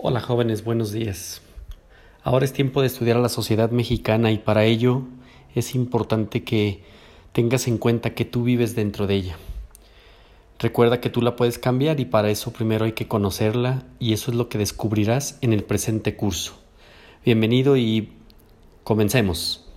Hola jóvenes, buenos días. Ahora es tiempo de estudiar a la sociedad mexicana y para ello es importante que tengas en cuenta que tú vives dentro de ella. Recuerda que tú la puedes cambiar y para eso primero hay que conocerla y eso es lo que descubrirás en el presente curso. Bienvenido y comencemos.